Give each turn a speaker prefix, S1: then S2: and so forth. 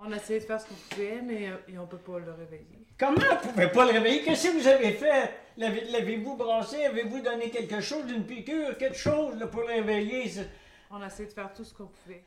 S1: On a essayé de faire ce qu'on pouvait, mais euh, on on peut pas le réveiller.
S2: Comment vous pouvez pas le réveiller? Qu'est-ce que vous avez fait? L'avez-vous brassé? Avez-vous donné quelque chose, une piqûre, quelque chose pour le réveiller?
S1: On a essayé de faire tout ce qu'on pouvait.